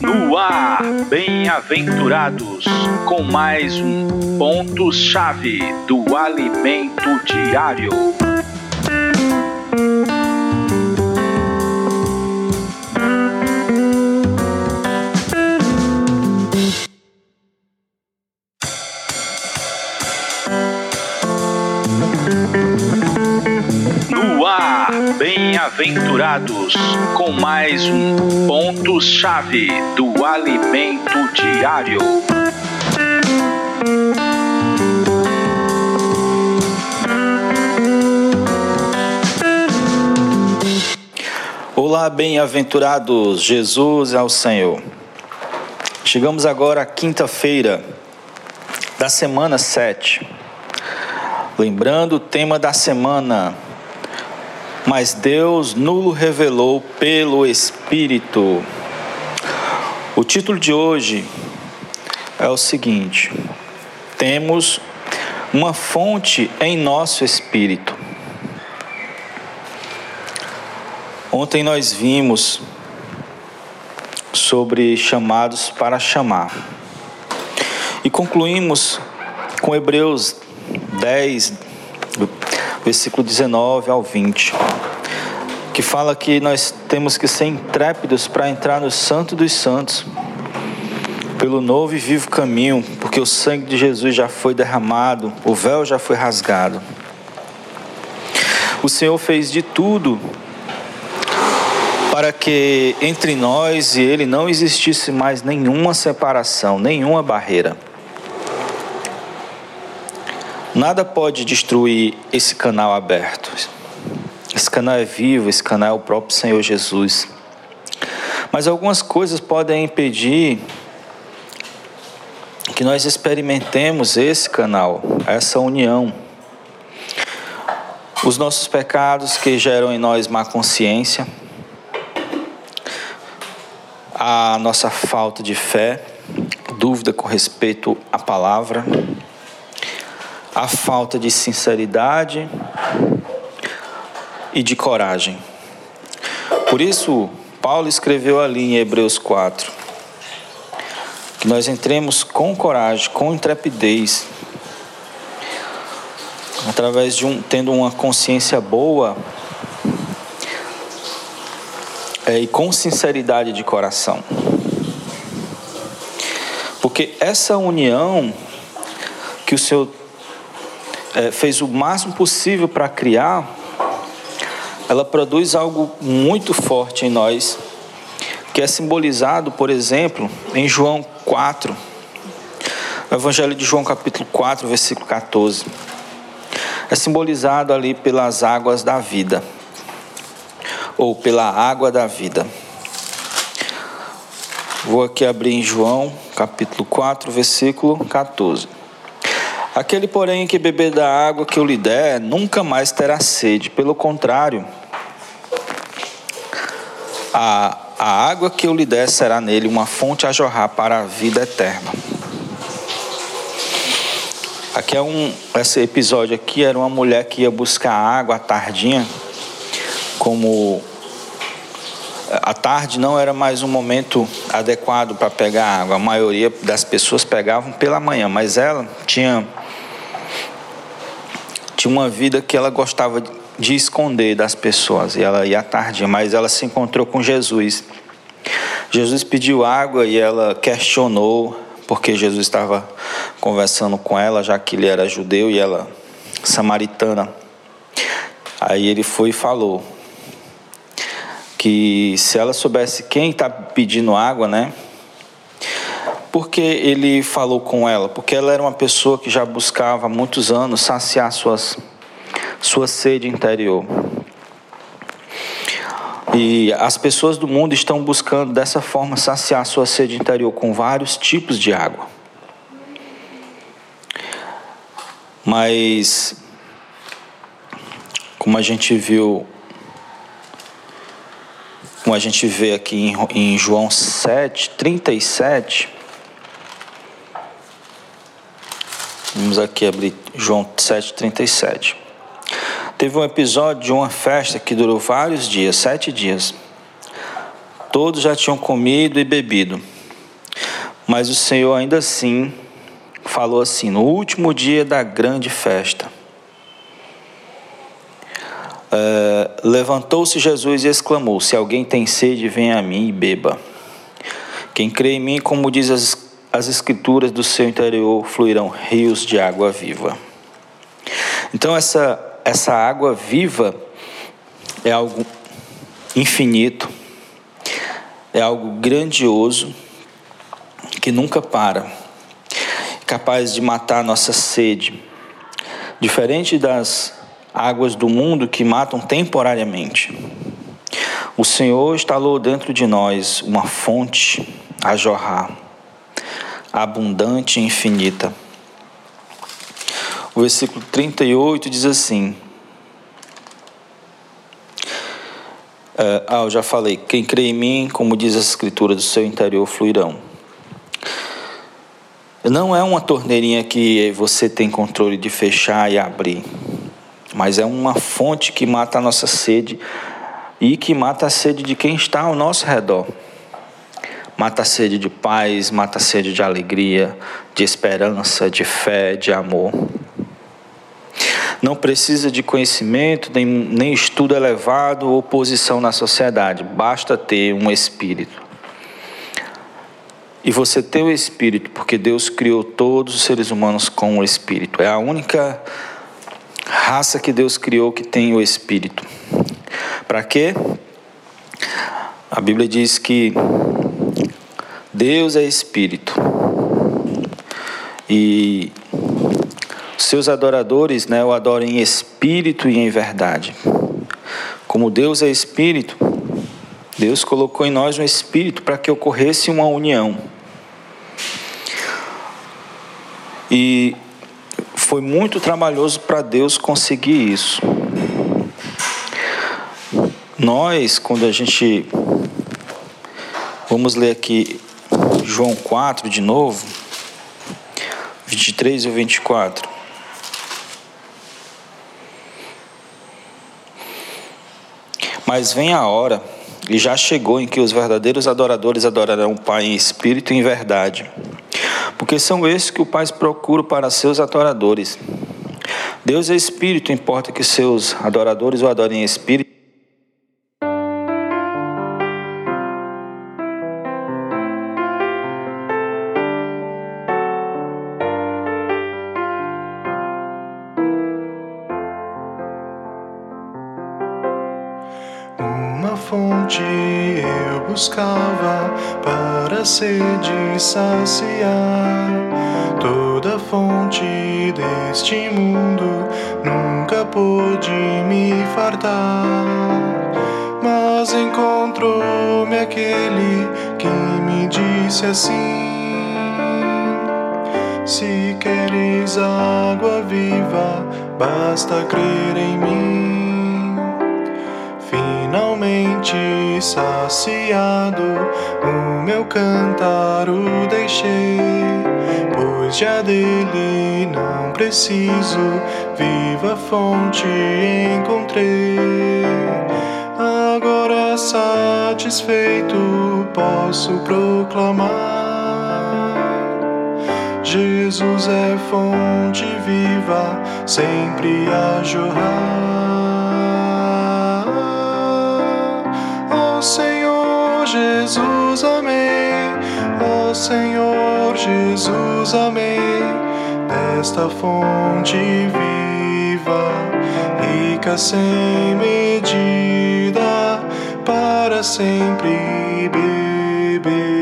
No ar, bem-aventurados, com mais um ponto-chave do alimento diário. Com mais um ponto-chave do alimento diário. Olá, bem-aventurados, Jesus é o Senhor. Chegamos agora à quinta-feira da semana 7. Lembrando o tema da semana, mas Deus nulo revelou pelo Espírito. O título de hoje é o seguinte: Temos uma fonte em nosso espírito. Ontem nós vimos sobre chamados para chamar e concluímos com Hebreus 10, versículo 19 ao 20, que fala que nós temos que ser intrépidos para entrar no Santo dos Santos, pelo novo e vivo caminho, porque o sangue de Jesus já foi derramado, o véu já foi rasgado. O Senhor fez de tudo para que entre nós e Ele não existisse mais nenhuma separação, nenhuma barreira. Nada pode destruir esse canal aberto. Esse canal é vivo, esse canal é o próprio Senhor Jesus. Mas algumas coisas podem impedir que nós experimentemos esse canal, essa união. Os nossos pecados que geram em nós má consciência, a nossa falta de fé, dúvida com respeito à palavra, a falta de sinceridade e de coragem. Por isso, Paulo escreveu ali em Hebreus 4 que nós entremos com coragem, com intrepidez, através de um tendo uma consciência boa é, e com sinceridade de coração. Porque essa união que o Senhor é, fez o máximo possível para criar, ela produz algo muito forte em nós, que é simbolizado, por exemplo, em João 4, o Evangelho de João, capítulo 4, versículo 14. É simbolizado ali pelas águas da vida, ou pela água da vida. Vou aqui abrir em João, capítulo 4, versículo 14. Aquele, porém, que beber da água que eu lhe der, nunca mais terá sede. Pelo contrário, a, a água que eu lhe der será nele uma fonte a jorrar para a vida eterna. Aqui é um, esse episódio aqui era uma mulher que ia buscar água à tardinha, como a tarde não era mais um momento adequado para pegar água. A maioria das pessoas pegavam pela manhã, mas ela tinha tinha uma vida que ela gostava de esconder das pessoas, e ela ia tarde, mas ela se encontrou com Jesus. Jesus pediu água e ela questionou, porque Jesus estava conversando com ela, já que ele era judeu e ela samaritana. Aí ele foi e falou que se ela soubesse quem está pedindo água, né? Porque ele falou com ela? Porque ela era uma pessoa que já buscava há muitos anos saciar suas, sua sede interior. E as pessoas do mundo estão buscando dessa forma saciar sua sede interior com vários tipos de água. Mas, como a gente viu, como a gente vê aqui em, João 7, 37, Vamos aqui abrir João 7,37. Teve um episódio de uma festa que durou vários dias, sete dias. Todos já tinham comido e bebido. Mas o Senhor ainda assim falou assim: no último dia da grande festa. É, Levantou-se Jesus e exclamou: Se alguém tem sede, venha a mim e beba. Quem crê em mim, como diz as, as Escrituras, do seu interior fluirão rios de água viva. Então, essa, essa água viva é algo infinito, é algo grandioso, que nunca para, capaz de matar nossa sede. Diferente das águas do mundo que matam temporariamente. O Senhor instalou dentro de nós uma fonte a jorrar, abundante e infinita. O versículo 38 diz assim: Uh, ah, eu já falei. Quem crê em mim, como diz a Escritura, do seu interior fluirão. Não é uma torneirinha que você tem controle de fechar e abrir, mas é uma fonte que mata a nossa sede e que mata a sede de quem está ao nosso redor. Mata a sede de paz, mata a sede de alegria, de esperança, de fé, de amor. Não precisa de conhecimento, nem, nem estudo elevado ou posição na sociedade, basta ter um espírito. E você tem o espírito, porque Deus criou todos os seres humanos com o espírito. É a única raça que Deus criou que tem o espírito. Para quê? A Bíblia diz que Deus é espírito. E seus adoradores né, o adoram em espírito e em verdade. Como Deus é espírito, Deus colocou em nós um espírito para que ocorresse uma união. E foi muito trabalhoso para Deus conseguir isso. Nós, quando a gente. Vamos ler aqui João 4 de novo, 23 e 24. Mas vem a hora, e já chegou, em que os verdadeiros adoradores adorarão o Pai em espírito e em verdade. Porque são esses que o Pai procura para seus adoradores. Deus é espírito, importa que seus adoradores o adorem em espírito fonte eu buscava para sede saciar. Toda fonte deste mundo nunca pôde me fartar. Mas encontrou-me aquele que me disse assim: Se queres água viva, basta crer em mim saciado, o meu cantar o deixei, pois já dele não preciso, viva fonte encontrei. Agora satisfeito posso proclamar: Jesus é fonte viva, sempre a jorrar. Jesus, amém. Ó oh, Senhor Jesus, amém. Desta fonte viva, rica sem medida, para sempre beber.